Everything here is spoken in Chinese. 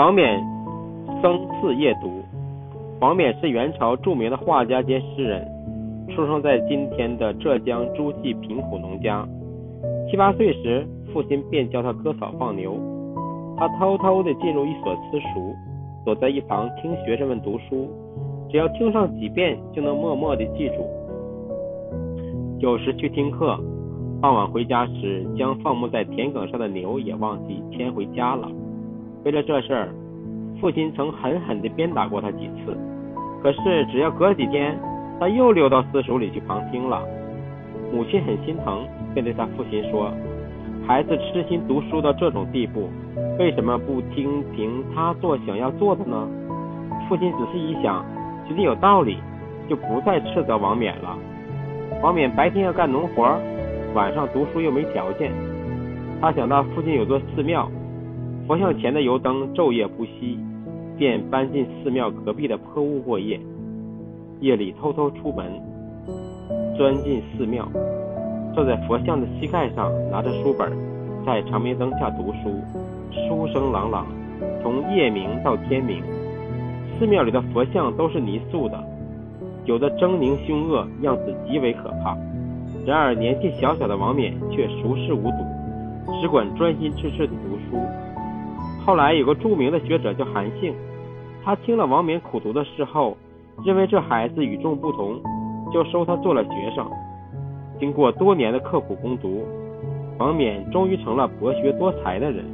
王冕僧次夜读。王冕是元朝著名的画家兼诗人，出生在今天的浙江诸暨贫苦农家。七八岁时，父亲便教他割草放牛，他偷偷地进入一所私塾，躲在一旁听学生们读书，只要听上几遍，就能默默地记住。有时去听课，傍晚回家时，将放牧在田埂上的牛也忘记牵回家了。为了这事儿，父亲曾狠狠地鞭打过他几次。可是只要隔几天，他又溜到私塾里去旁听了。母亲很心疼，便对他父亲说：“孩子痴心读书到这种地步，为什么不听凭他做想要做的呢？”父亲仔细一想，觉得有道理，就不再斥责王冕了。王冕白天要干农活，晚上读书又没条件。他想到附近有座寺庙。佛像前的油灯昼夜不熄，便搬进寺庙隔壁的破屋过夜。夜里偷偷出门，钻进寺庙，坐在佛像的膝盖上，拿着书本，在长明灯下读书。书声朗朗，从夜明到天明。寺庙里的佛像都是泥塑的，有的狰狞凶恶，样子极为可怕。然而年纪小小的王冕却熟视无睹，只管专心致志地读书。后来有个著名的学者叫韩信，他听了王冕苦读的事后，认为这孩子与众不同，就收他做了学生。经过多年的刻苦攻读，王冕终于成了博学多才的人。